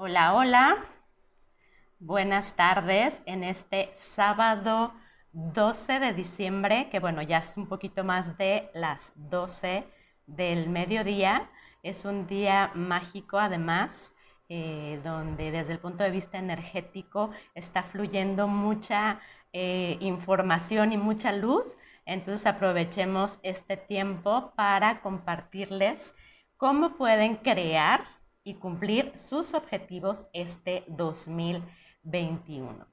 Hola, hola. Buenas tardes en este sábado 12 de diciembre, que bueno, ya es un poquito más de las 12 del mediodía. Es un día mágico además, eh, donde desde el punto de vista energético está fluyendo mucha eh, información y mucha luz. Entonces aprovechemos este tiempo para compartirles cómo pueden crear y cumplir sus objetivos este 2021.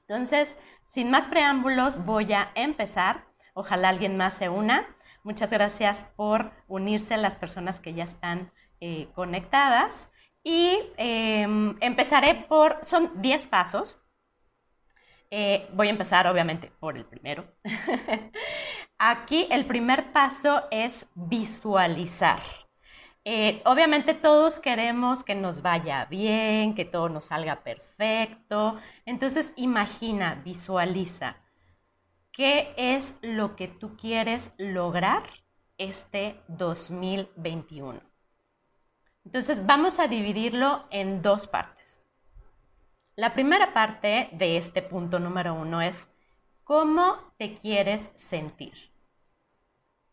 Entonces, sin más preámbulos, voy a empezar. Ojalá alguien más se una. Muchas gracias por unirse a las personas que ya están eh, conectadas. Y em, empezaré por, son 10 pasos. Eh, voy a empezar obviamente por el primero. Aquí el primer paso es visualizar. Eh, obviamente todos queremos que nos vaya bien, que todo nos salga perfecto. Entonces imagina, visualiza, ¿qué es lo que tú quieres lograr este 2021? Entonces vamos a dividirlo en dos partes. La primera parte de este punto número uno es cómo te quieres sentir.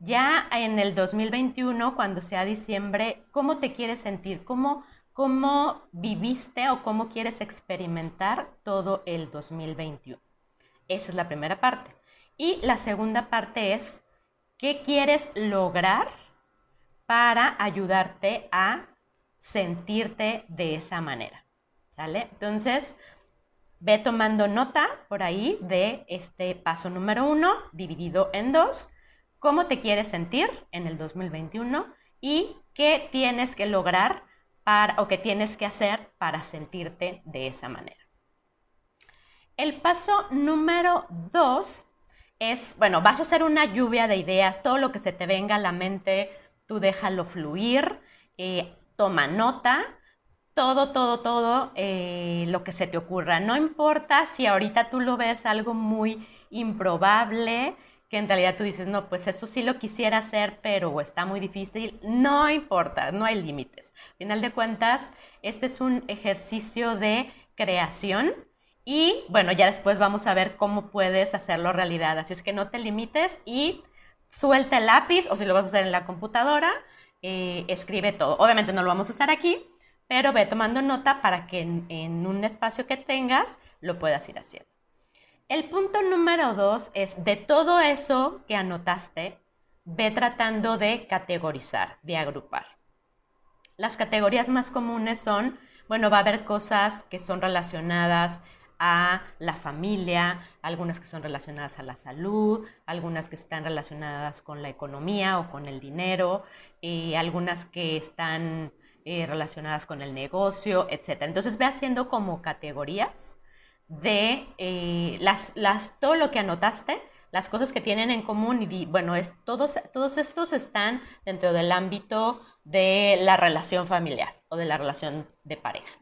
Ya en el 2021, cuando sea diciembre, ¿cómo te quieres sentir? ¿Cómo, cómo viviste o cómo quieres experimentar todo el 2021? Esa es la primera parte. Y la segunda parte es, ¿qué quieres lograr para ayudarte a sentirte de esa manera? ¿Sale? Entonces, ve tomando nota por ahí de este paso número uno, dividido en dos cómo te quieres sentir en el 2021 y qué tienes que lograr para, o qué tienes que hacer para sentirte de esa manera. El paso número dos es, bueno, vas a hacer una lluvia de ideas, todo lo que se te venga a la mente, tú déjalo fluir, eh, toma nota, todo, todo, todo eh, lo que se te ocurra. No importa si ahorita tú lo ves algo muy improbable, que en realidad tú dices, no, pues eso sí lo quisiera hacer, pero está muy difícil, no importa, no hay límites. Al final de cuentas, este es un ejercicio de creación y bueno, ya después vamos a ver cómo puedes hacerlo realidad. Así es que no te limites y suelta el lápiz o si lo vas a hacer en la computadora, eh, escribe todo. Obviamente no lo vamos a usar aquí, pero ve tomando nota para que en un espacio que tengas lo puedas ir haciendo. El punto número dos es de todo eso que anotaste, ve tratando de categorizar, de agrupar. Las categorías más comunes son, bueno, va a haber cosas que son relacionadas a la familia, algunas que son relacionadas a la salud, algunas que están relacionadas con la economía o con el dinero, y algunas que están eh, relacionadas con el negocio, etc. Entonces ve haciendo como categorías de eh, las, las, todo lo que anotaste, las cosas que tienen en común y bueno, es, todos, todos estos están dentro del ámbito de la relación familiar o de la relación de pareja.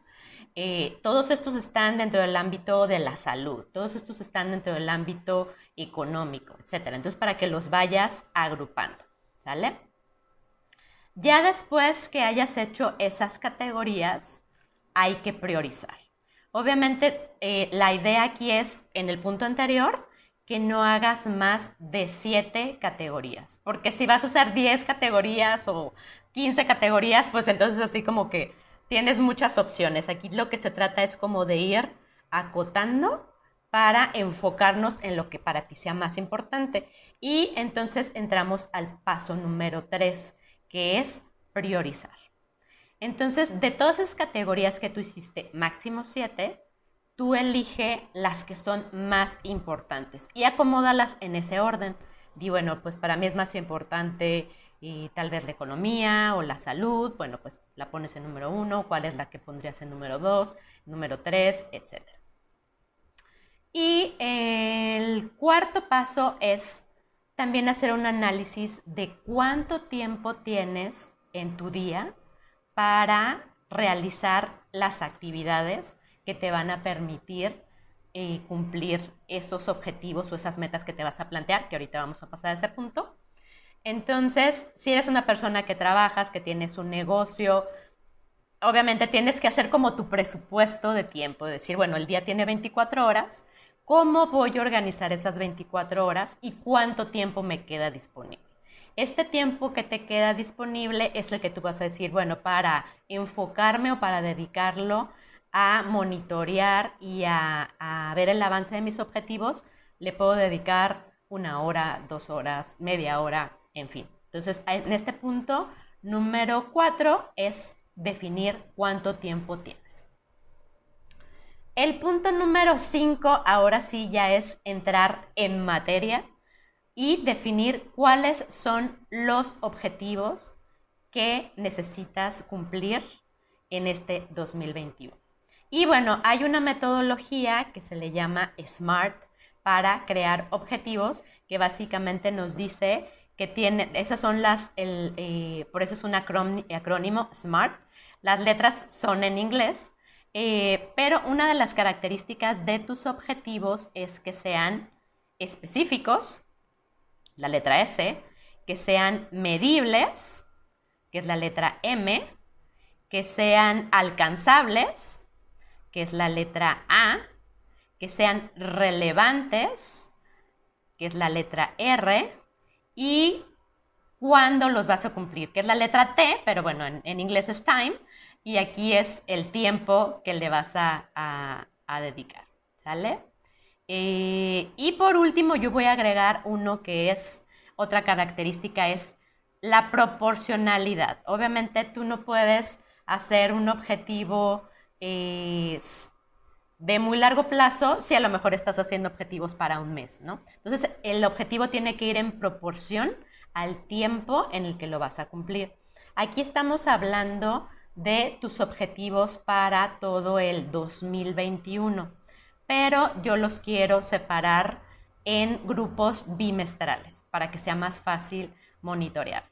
Eh, todos estos están dentro del ámbito de la salud, todos estos están dentro del ámbito económico, etc. Entonces, para que los vayas agrupando, ¿sale? Ya después que hayas hecho esas categorías, hay que priorizar. Obviamente, eh, la idea aquí es, en el punto anterior, que no hagas más de siete categorías, porque si vas a hacer 10 categorías o 15 categorías, pues entonces así como que tienes muchas opciones. Aquí lo que se trata es como de ir acotando para enfocarnos en lo que para ti sea más importante. Y entonces entramos al paso número 3, que es priorizar. Entonces, de todas esas categorías que tú hiciste, máximo siete, tú elige las que son más importantes y acomódalas en ese orden. Di, bueno, pues para mí es más importante tal vez la economía o la salud, bueno, pues la pones en número uno, cuál es la que pondrías en número dos, número tres, etc. Y el cuarto paso es también hacer un análisis de cuánto tiempo tienes en tu día para realizar las actividades que te van a permitir eh, cumplir esos objetivos o esas metas que te vas a plantear, que ahorita vamos a pasar a ese punto. Entonces, si eres una persona que trabajas, que tienes un negocio, obviamente tienes que hacer como tu presupuesto de tiempo, decir, bueno, el día tiene 24 horas, ¿cómo voy a organizar esas 24 horas y cuánto tiempo me queda disponible? Este tiempo que te queda disponible es el que tú vas a decir, bueno, para enfocarme o para dedicarlo a monitorear y a, ver el avance de mis objetivos, le puedo dedicar una hora, dos horas, media hora, en fin. Entonces, en este punto número cuatro es definir cuánto tiempo tienes. El punto número 5 ahora sí ya es entrar en materia y definir cuáles son los objetivos que necesitas cumplir en este 2021. Y bueno, hay una metodología que se le llama SMART para crear objetivos que básicamente nos dice que tiene, esas son las, eh, por eso es un acrónimo SMART, las letras son en inglés, eh, pero una de las características de tus objetivos es que sean específicos, la letra S, que sean medibles, que es la letra M, que sean alcanzables, que es la letra A, que sean relevantes, que es la letra R, y cuándo los vas a cumplir, que es la letra T, pero bueno, en, inglés es time, y aquí es el tiempo que le vas a, dedicar, ¿sale? Eh, y por último, yo voy a agregar uno que es, otra característica es la proporcionalidad. Obviamente tú no puedes hacer un objetivo eh, de muy largo plazo si a lo mejor estás haciendo objetivos para un mes, ¿no? Entonces, el objetivo tiene que ir en proporción al tiempo en el que lo vas a cumplir. Aquí estamos hablando de tus objetivos para todo el 2021, pero yo los quiero separar en grupos bimestrales para que sea más fácil monitorear.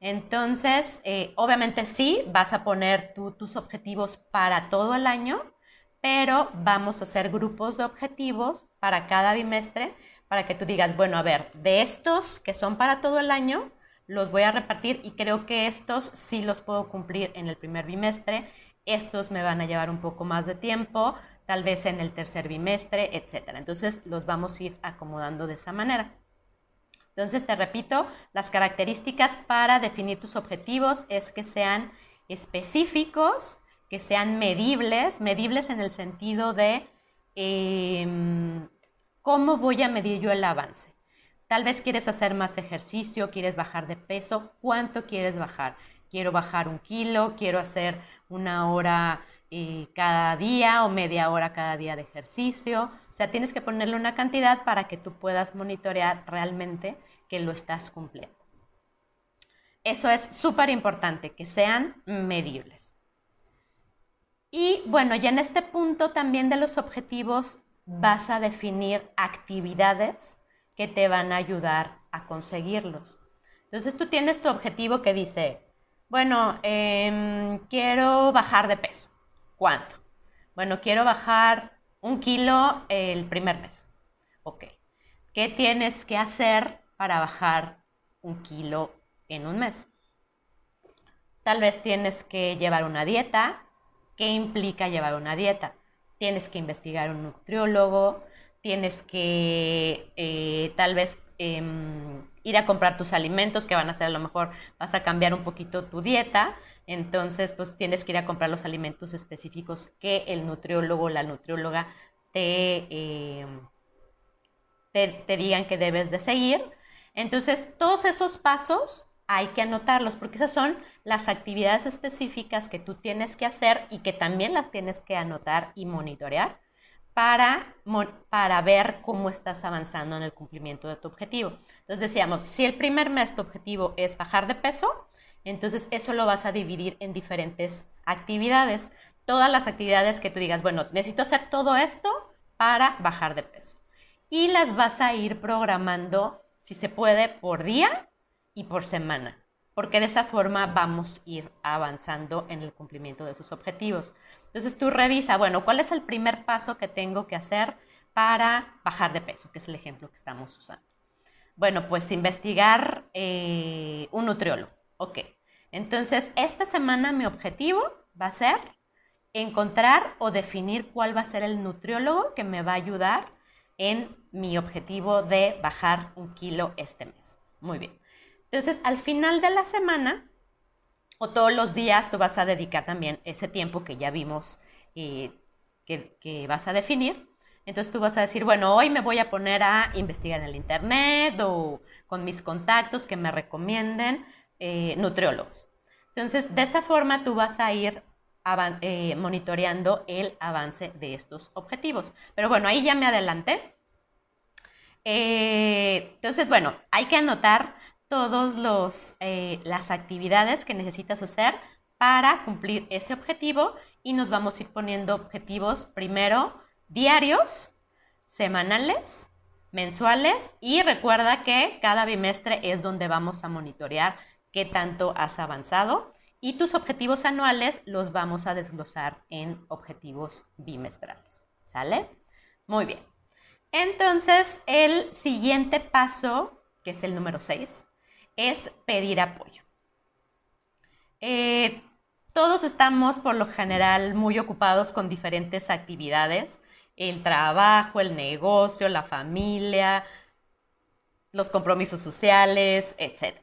Entonces, eh, obviamente sí, vas a poner tus objetivos para todo el año, pero vamos a hacer grupos de objetivos para cada bimestre para que tú digas, bueno, a ver, de estos que son para todo el año, los voy a repartir y creo que estos sí los puedo cumplir en el primer bimestre, estos me van a llevar un poco más de tiempo, tal vez en el tercer bimestre, etc. Entonces los vamos a ir acomodando de esa manera. Entonces te repito, las características para definir tus objetivos es que sean específicos, que sean medibles, medibles en el sentido de em, ¿Cómo voy a medir yo el avance? Tal vez quieres hacer más ejercicio, quieres bajar de peso. ¿Cuánto quieres bajar? Quiero bajar un kilo, quiero hacer una hora eh, cada día o media hora cada día de ejercicio. O sea, tienes que ponerle una cantidad para que tú puedas monitorear realmente que lo estás cumpliendo. Eso es súper importante, que sean medibles. Y bueno, ya en este punto también de los objetivos vas a definir actividades que te van a ayudar a conseguirlos. Entonces tú tienes tu objetivo que dice, bueno, em, quiero bajar de peso. ¿Cuánto? Bueno, quiero bajar un kilo el primer mes. Ok. ¿Qué tienes que hacer para bajar un kilo en un mes? Tal vez tienes que llevar una dieta. ¿Qué implica llevar una dieta? tienes que investigar un nutriólogo, tienes que eh, tal vez em, ir a comprar tus alimentos que van a ser a lo mejor vas a cambiar un poquito tu dieta, entonces pues tienes que ir a comprar los alimentos específicos que el nutriólogo o la nutrióloga te, em, te, te digan que debes de seguir. Entonces todos esos pasos hay que anotarlos porque esas son las actividades específicas que tú tienes que hacer y que también las tienes que anotar y monitorear para, para ver cómo estás avanzando en el cumplimiento de tu objetivo. Entonces decíamos, si el primer mes tu objetivo es bajar de peso, entonces eso lo vas a dividir en diferentes actividades. Todas las actividades que tú digas, bueno, necesito hacer todo esto para bajar de peso. Y las vas a ir programando, si se puede, por día y por semana, porque de esa forma vamos a ir avanzando en el cumplimiento de sus objetivos. Entonces tú revisa, bueno, ¿cuál es el primer paso que tengo que hacer para bajar de peso? Que es el ejemplo que estamos usando. Bueno, pues investigar eh, un nutriólogo. Ok. Entonces, esta semana mi objetivo va a ser encontrar o definir cuál va a ser el nutriólogo que me va a ayudar en mi objetivo de bajar un kilo este mes. Muy bien. Entonces, al final de la semana o todos los días tú vas a dedicar también ese tiempo que ya vimos eh, que, vas a definir. Entonces tú vas a decir, bueno, hoy me voy a poner a investigar en el internet o con mis contactos que me recomienden eh, nutriólogos. Entonces, de esa forma tú vas a ir eh, monitoreando el avance de estos objetivos. Pero bueno, ahí ya me adelanté. Eh, entonces, bueno, hay que anotar todas eh, las actividades que necesitas hacer para cumplir ese objetivo y nos vamos a ir poniendo objetivos primero diarios, semanales, mensuales y recuerda que cada bimestre es donde vamos a monitorear qué tanto has avanzado y tus objetivos anuales los vamos a desglosar en objetivos bimestrales. ¿Sale? Muy bien. Entonces, el siguiente paso, que es el número 6, es pedir apoyo. Eh, todos estamos por lo general muy ocupados con diferentes actividades, el trabajo, el negocio, la familia, los compromisos sociales, etc.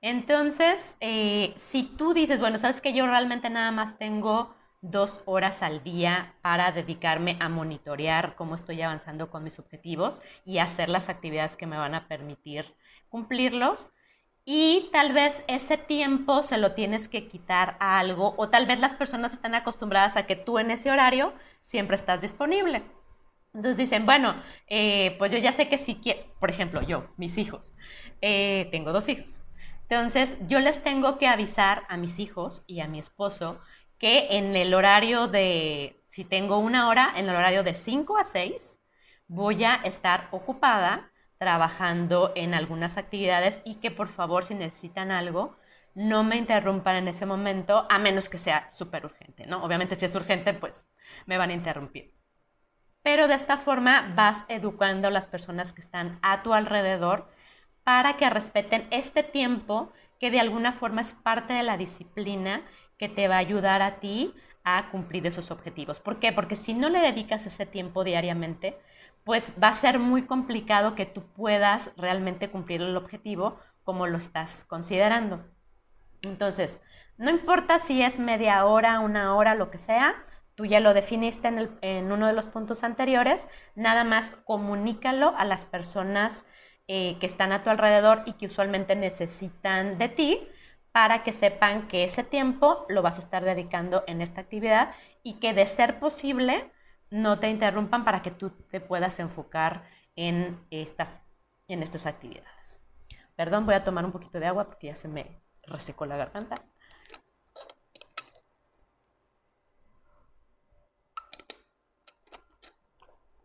Entonces, eh, si tú dices, bueno, sabes que yo realmente nada más tengo dos horas al día para dedicarme a monitorear cómo estoy avanzando con mis objetivos y hacer las actividades que me van a permitir cumplirlos. Y tal vez ese tiempo se lo tienes que quitar a algo o tal vez las personas están acostumbradas a que tú en ese horario siempre estás disponible. Entonces dicen, bueno, eh, pues yo ya sé que si quiero, por ejemplo, yo, mis hijos, eh, tengo dos hijos. Entonces, yo les tengo que avisar a mis hijos y a mi esposo que en el horario de, si tengo una hora, en el horario de 5 a 6, voy a estar ocupada trabajando en algunas actividades y que por favor, si necesitan algo, no me interrumpan en ese momento, a menos que sea súper urgente, ¿no? Obviamente, si es urgente, pues me van a interrumpir. Pero de esta forma vas educando a las personas que están a tu alrededor para que respeten este tiempo que de alguna forma es parte de la disciplina que te va a ayudar a ti a cumplir esos objetivos. ¿Por qué? Porque si no le dedicas ese tiempo diariamente, pues va a ser muy complicado que tú puedas realmente cumplir el objetivo como lo estás considerando. Entonces, no importa si es media hora, una hora, lo que sea, tú ya lo definiste en, en uno de los puntos anteriores, nada más comunícalo a las personas eh, que están a tu alrededor y que usualmente necesitan de ti para que sepan que ese tiempo lo vas a estar dedicando en esta actividad y que de ser posible no te interrumpan para que tú te puedas enfocar en estas, en estas actividades. Perdón, voy a tomar un poquito de agua porque ya se me resecó la garganta.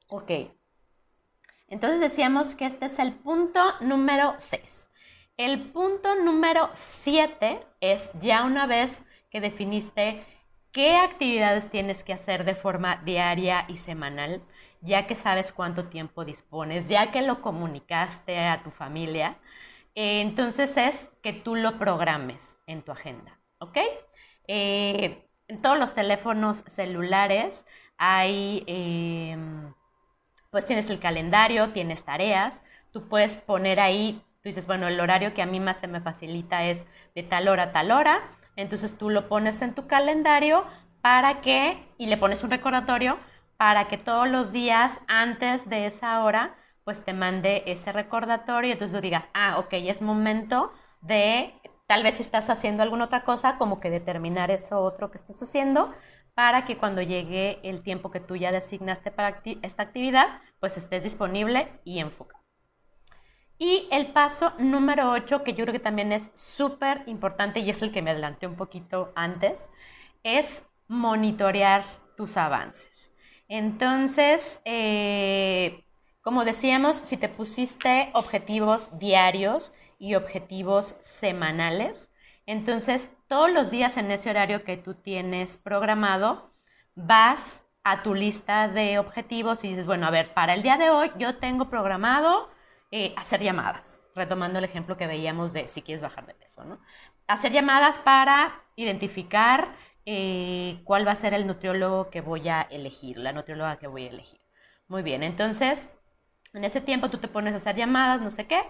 Ok, entonces decíamos que este es el punto número 6. El punto número 7 es ya una vez que definiste qué actividades tienes que hacer de forma diaria y semanal, ya que sabes cuánto tiempo dispones, ya que lo comunicaste a tu familia, eh, entonces es que tú lo programes en tu agenda, ¿ok? Eh, en todos los teléfonos celulares hay... Em, pues tienes el calendario, tienes tareas, tú puedes poner ahí, tú dices, bueno, el horario que a mí más se me facilita es de tal hora a tal hora, entonces tú lo pones en tu calendario para que, y le pones un recordatorio, para que todos los días antes de esa hora, pues te mande ese recordatorio y entonces tú digas, ah, ok, es momento de, tal vez estás haciendo alguna otra cosa, como que determinar eso otro que estás haciendo, para que cuando llegue el tiempo que tú ya designaste para esta actividad, pues estés disponible y enfocado. Y el paso número 8, que yo creo que también es súper importante y es el que me adelanté un poquito antes, es monitorear tus avances. Entonces, eh, como decíamos, si te pusiste objetivos diarios y objetivos semanales, entonces, todos los días en ese horario que tú tienes programado, vas a tu lista de objetivos y dices, bueno, a ver, para el día de hoy yo tengo programado eh, hacer llamadas, retomando el ejemplo que veíamos de si quieres bajar de peso, ¿no? Hacer llamadas para identificar eh, cuál va a ser el nutriólogo que voy a elegir, la nutrióloga que voy a elegir. Muy bien, entonces en ese tiempo tú te pones a hacer llamadas, no sé qué,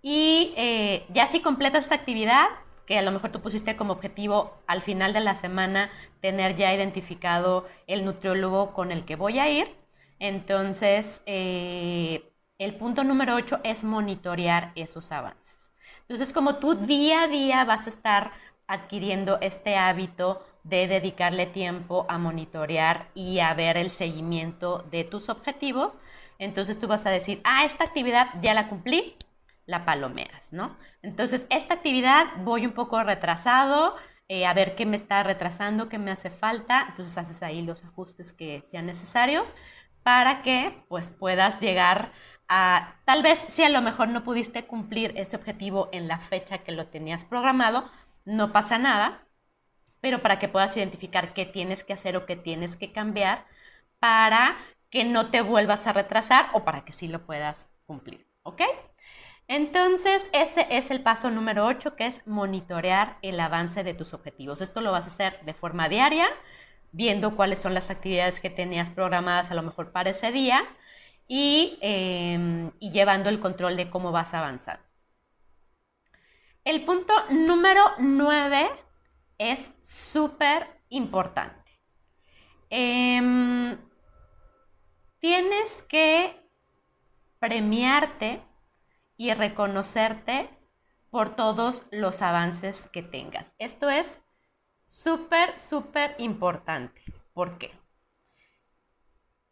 y eh, ya si completas esta actividad, que a lo mejor tú pusiste como objetivo al final de la semana tener ya identificado el nutriólogo con el que voy a ir, entonces eh, el punto número 8 es monitorear esos avances. Entonces, como tú día a día vas a estar adquiriendo este hábito de dedicarle tiempo a monitorear y a ver el seguimiento de tus objetivos, entonces tú vas a decir, ah, esta actividad ya la cumplí, la palomeas, ¿no? Entonces, esta actividad voy un poco retrasado, eh, a ver qué me está retrasando, qué me hace falta, entonces haces ahí los ajustes que sean necesarios para que pues puedas llegar tal vez si a lo mejor no pudiste cumplir ese objetivo en la fecha que lo tenías programado, no pasa nada, pero para que puedas identificar qué tienes que hacer o qué tienes que cambiar para que no te vuelvas a retrasar o para que sí lo puedas cumplir, ¿ok? Entonces, ese es el paso número 8, que es monitorear el avance de tus objetivos. Esto lo vas a hacer de forma diaria, viendo cuáles son las actividades que tenías programadas a lo mejor para ese día y, em, y llevando el control de cómo vas avanzando. El punto número 9 es súper importante. Em, tienes que premiarte y reconocerte por todos los avances que tengas. Esto es súper, súper importante. ¿Por qué?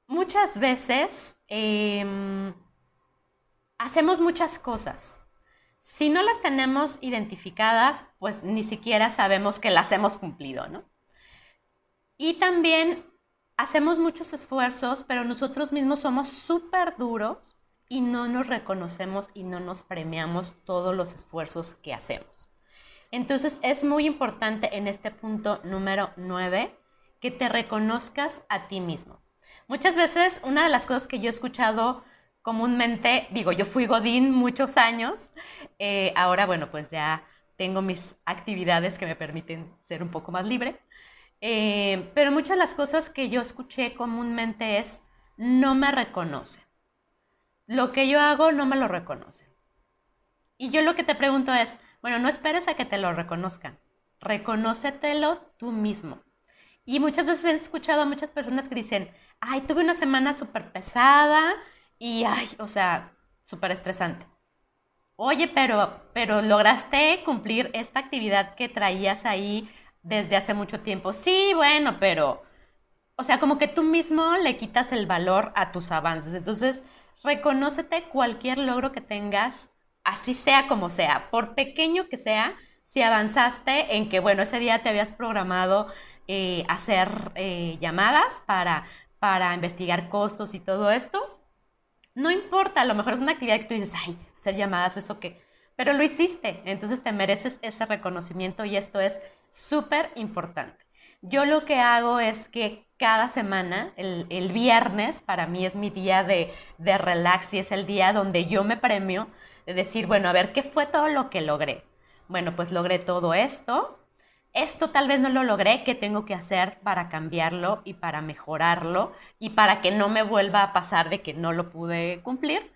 Muchas veces em, hacemos muchas cosas. Si no las tenemos identificadas, pues ni siquiera sabemos que las hemos cumplido, ¿no? Y también hacemos muchos esfuerzos, pero nosotros mismos somos súper duros y no nos reconocemos y no nos premiamos todos los esfuerzos que hacemos. Entonces es muy importante en este punto número 9 que te reconozcas a ti mismo. Muchas veces una de las cosas que yo he escuchado comúnmente, digo, yo fui Godín muchos años, eh, ahora bueno, pues ya tengo mis actividades que me permiten ser un poco más libre, eh, pero muchas de las cosas que yo escuché comúnmente es, no me reconoce lo que yo hago no me lo reconoce. Y yo lo que te pregunto es, bueno, no esperes a que te lo reconozcan, reconócetelo tú mismo. Y muchas veces he escuchado a muchas personas que dicen, ay, tuve una semana súper pesada y, ay, o sea, súper estresante. Oye, pero, pero lograste cumplir esta actividad que traías ahí desde hace mucho tiempo. Sí, bueno, pero, o sea, como que tú mismo le quitas el valor a tus avances. Entonces, reconócete cualquier logro que tengas, así sea como sea, por pequeño que sea, si avanzaste en que, bueno, ese día te habías programado eh, hacer eh, llamadas para, para investigar costos y todo esto, no importa, a lo mejor es una actividad que tú dices, ay, hacer llamadas, eso qué, pero lo hiciste, entonces te mereces ese reconocimiento y esto es súper importante. Yo lo que hago es que cada semana, el, viernes, para mí es mi día de, de, relax y es el día donde yo me premio de decir, bueno, a ver, ¿qué fue todo lo que logré? Bueno, pues logré todo esto. Esto tal vez no lo logré, ¿qué tengo que hacer para cambiarlo y para mejorarlo y para que no me vuelva a pasar de que no lo pude cumplir?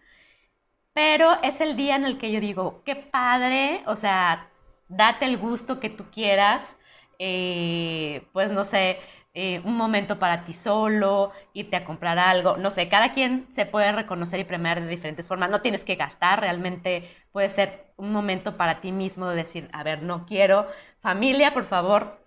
Pero es el día en el que yo digo, qué padre, o sea, date el gusto que tú quieras, eh, pues no sé, eh, un momento para ti solo, irte a comprar algo, no sé, cada quien se puede reconocer y premiar de diferentes formas, no tienes que gastar, realmente puede ser un momento para ti mismo de decir, a ver, no quiero, familia, por favor,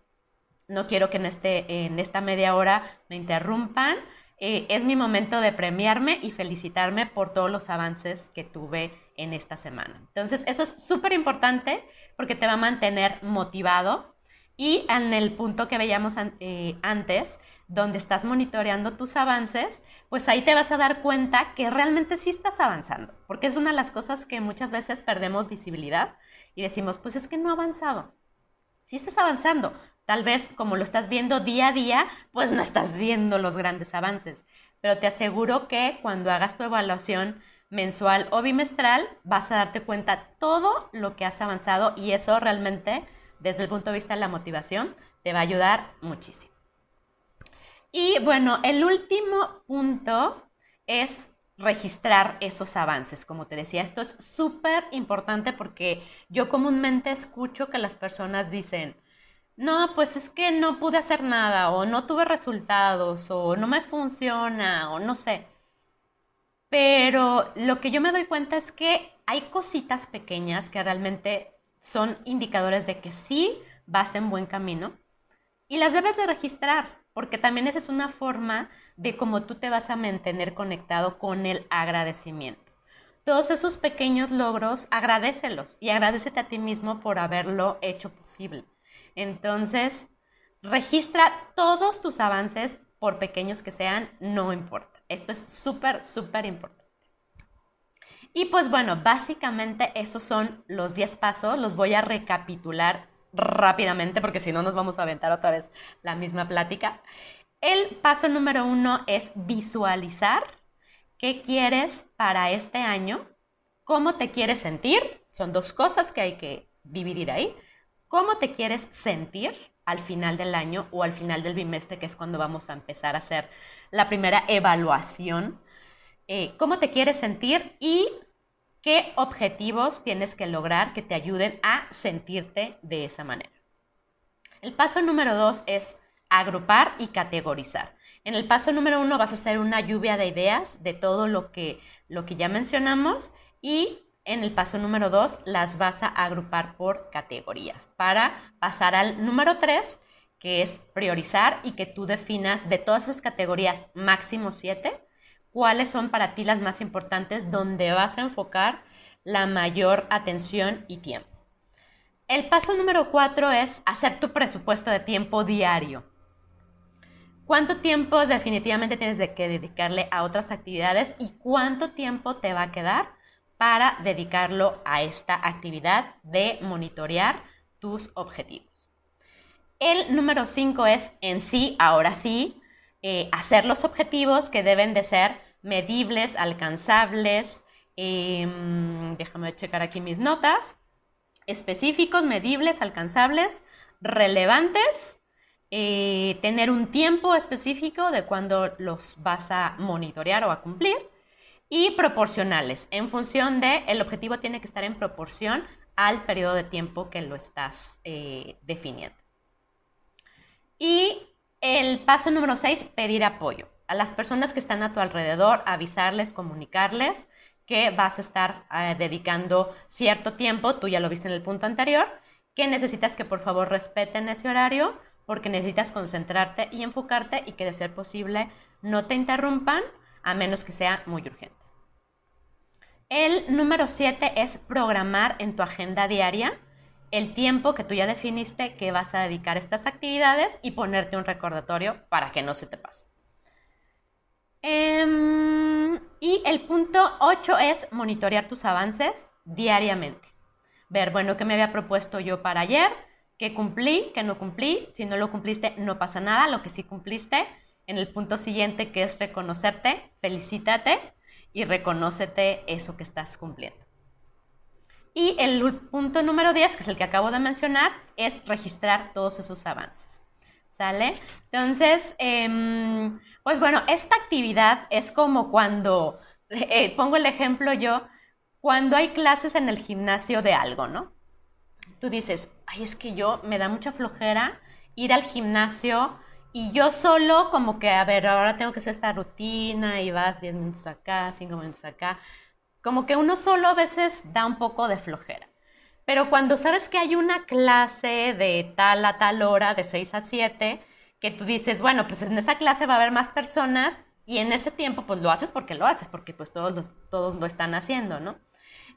no quiero que en, este, en esta media hora me interrumpan, eh, es mi momento de premiarme y felicitarme por todos los avances que tuve en esta semana. Entonces, eso es súper importante porque te va a mantener motivado y en el punto que veíamos eh, antes, donde estás monitoreando tus avances, pues ahí te vas a dar cuenta que realmente sí estás avanzando, porque es una de las cosas que muchas veces perdemos visibilidad y decimos, pues es que no ha avanzado. Sí estás avanzando, tal vez como lo estás viendo día a día, pues no estás viendo los grandes avances, pero te aseguro que cuando hagas tu evaluación mensual o bimestral, vas a darte cuenta todo lo que has avanzado y eso realmente desde el punto de vista de la motivación, te va a ayudar muchísimo. Y bueno, el último punto es registrar esos avances. Como te decía, esto es súper importante porque yo comúnmente escucho que las personas dicen, no, pues es que no pude hacer nada o no tuve resultados o no me funciona o no sé. Pero lo que yo me doy cuenta es que hay cositas pequeñas que realmente son indicadores de que sí vas en buen camino y las debes de registrar porque también esa es una forma de cómo tú te vas a mantener conectado con el agradecimiento. Todos esos pequeños logros, agradecelos y agradecete a ti mismo por haberlo hecho posible. Entonces, registra todos tus avances, por pequeños que sean, no importa. Esto es súper, súper importante. Y pues bueno, básicamente esos son los 10 pasos. Los voy a recapitular rápidamente porque si no nos vamos a aventar otra vez la misma plática. El paso número uno es visualizar qué quieres para este año, cómo te quieres sentir. Son dos cosas que hay que dividir ahí. ¿Cómo te quieres sentir al final del año o al final del bimestre, que es cuando vamos a empezar a hacer la primera evaluación? Eh, ¿Cómo te quieres sentir y qué objetivos tienes que lograr que te ayuden a sentirte de esa manera? El paso número dos es agrupar y categorizar. En el paso número uno vas a hacer una lluvia de ideas de todo lo que, lo que ya mencionamos y en el paso número 2 las vas a agrupar por categorías para pasar al número 3, que es priorizar y que tú definas de todas esas categorías máximo 7, cuáles son para ti las más importantes donde vas a enfocar la mayor atención y tiempo. El paso número 4 es hacer tu presupuesto de tiempo diario. ¿Cuánto tiempo definitivamente tienes de que dedicarle a otras actividades y cuánto tiempo te va a quedar para dedicarlo a esta actividad de monitorear tus objetivos. El número 5 es en sí, ahora sí, eh, hacer los objetivos que deben de ser medibles, alcanzables, em, déjame checar aquí mis notas, específicos, medibles, alcanzables, relevantes, eh, tener un tiempo específico de cuando los vas a monitorear o a cumplir y proporcionales. En función de, el objetivo tiene que estar en proporción al periodo de tiempo que lo estás eh, definiendo. Y el paso número 6, pedir apoyo. A las personas que están a tu alrededor, avisarles, comunicarles que vas a estar eh, dedicando cierto tiempo, tú ya lo viste en el punto anterior, que necesitas que por favor respeten ese horario porque necesitas concentrarte y enfocarte y que de ser posible no te interrumpan a menos que sea muy urgente. El número 7 es programar en tu agenda diaria el tiempo que tú ya definiste que vas a dedicar a estas actividades y ponerte un recordatorio para que no se te pase. Em, y el punto 8 es monitorear tus avances diariamente. Ver, bueno, qué me había propuesto yo para ayer, qué cumplí, qué no cumplí. Si no lo cumpliste, no pasa nada. Lo que sí cumpliste, en el punto siguiente que es reconocerte, felicítate y reconócete eso que estás cumpliendo. Y el punto número 10, que es el que acabo de mencionar, es registrar todos esos avances. ¿Sale? Entonces, em, pues bueno, esta actividad es como cuando, eh, pongo el ejemplo yo, cuando hay clases en el gimnasio de algo, ¿no? Tú dices, ay, es que yo me da mucha flojera ir al gimnasio y yo solo como que, a ver, ahora tengo que hacer esta rutina y vas 10 minutos acá, 5 minutos acá. Como que uno solo a veces da un poco de flojera. Pero cuando sabes que hay una clase de tal a tal hora, de 6 a 7, que tú dices, bueno, pues en esa clase va a haber más personas y en ese tiempo pues lo haces porque lo haces, porque pues todos, todos lo están haciendo, ¿no?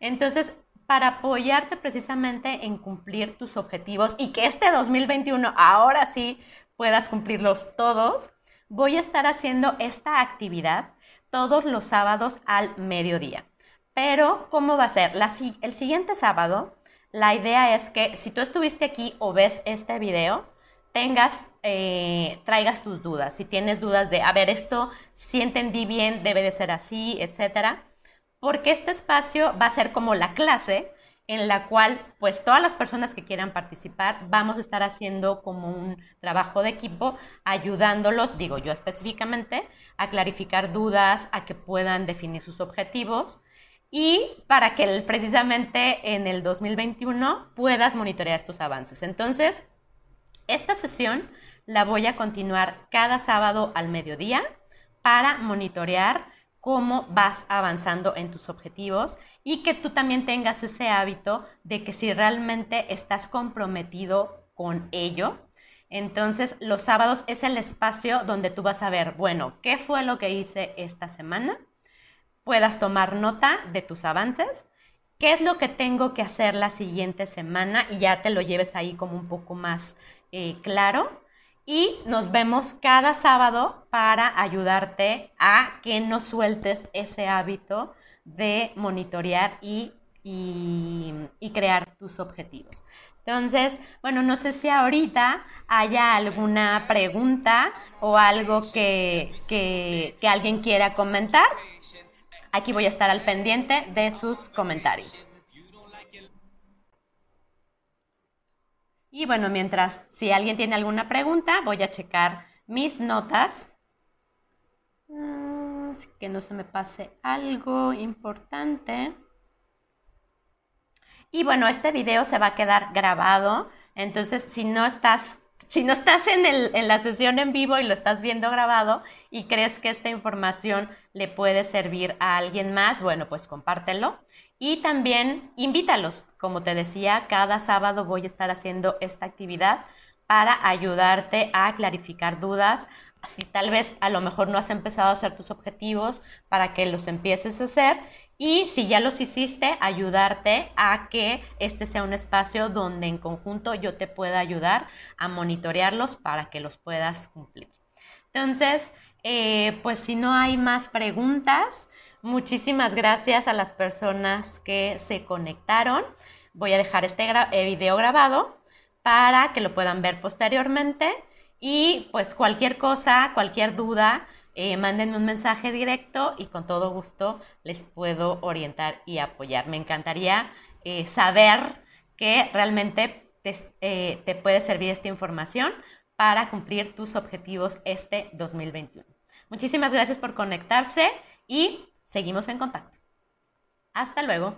Entonces, para apoyarte precisamente en cumplir tus objetivos y que este 2021 ahora sí puedas cumplirlos todos, voy a estar haciendo esta actividad todos los sábados al mediodía. Pero, ¿cómo va a ser? el siguiente sábado, la idea es que si tú estuviste aquí o ves este video, tengas, eh, traigas tus dudas. Si tienes dudas de, a ver, esto si entendí bien, debe de ser así, etcétera. Porque este espacio va a ser como la clase en la cual pues todas las personas que quieran participar vamos a estar haciendo como un trabajo de equipo ayudándolos, digo yo específicamente, a clarificar dudas, a que puedan definir sus objetivos y para que precisamente en el 2021 puedas monitorear tus avances. Entonces, esta sesión la voy a continuar cada sábado al mediodía para monitorear cómo vas avanzando en tus objetivos y que tú también tengas ese hábito de que si realmente estás comprometido con ello, entonces los sábados es el espacio donde tú vas a ver, bueno, ¿qué fue lo que hice esta semana? Puedas tomar nota de tus avances, qué es lo que tengo que hacer la siguiente semana y ya te lo lleves ahí como un poco más eh, claro y nos vemos cada sábado para ayudarte a que no sueltes ese hábito de monitorear y, crear tus objetivos. Entonces, bueno, no sé si ahorita haya alguna pregunta o algo que, que alguien quiera comentar. Aquí voy a estar al pendiente de sus comentarios. Y bueno, mientras si alguien tiene alguna pregunta, voy a checar mis notas. Ah, así que no se me pase algo importante. Y bueno, este video se va a quedar grabado. Entonces, si no estás, si no estás en, en la sesión en vivo y lo estás viendo grabado y crees que esta información le puede servir a alguien más, bueno, pues compártelo. Y también invítalos. Como te decía, cada sábado voy a estar haciendo esta actividad para ayudarte a clarificar dudas. Así tal vez a lo mejor no has empezado a hacer tus objetivos para que los empieces a hacer y si ya los hiciste, ayudarte a que este sea un espacio donde en conjunto yo te pueda ayudar a monitorearlos para que los puedas cumplir. Entonces, eh, pues si no hay más preguntas, Muchísimas gracias a las personas que se conectaron. Voy a dejar este eh, video grabado para que lo puedan ver posteriormente y pues cualquier cosa, cualquier duda, eh, mándenme un mensaje directo y con todo gusto les puedo orientar y apoyar. Me encantaría eh, saber que realmente te, te puede servir esta información para cumplir tus objetivos este 2021. Muchísimas gracias por conectarse y Seguimos en contacto. Hasta luego.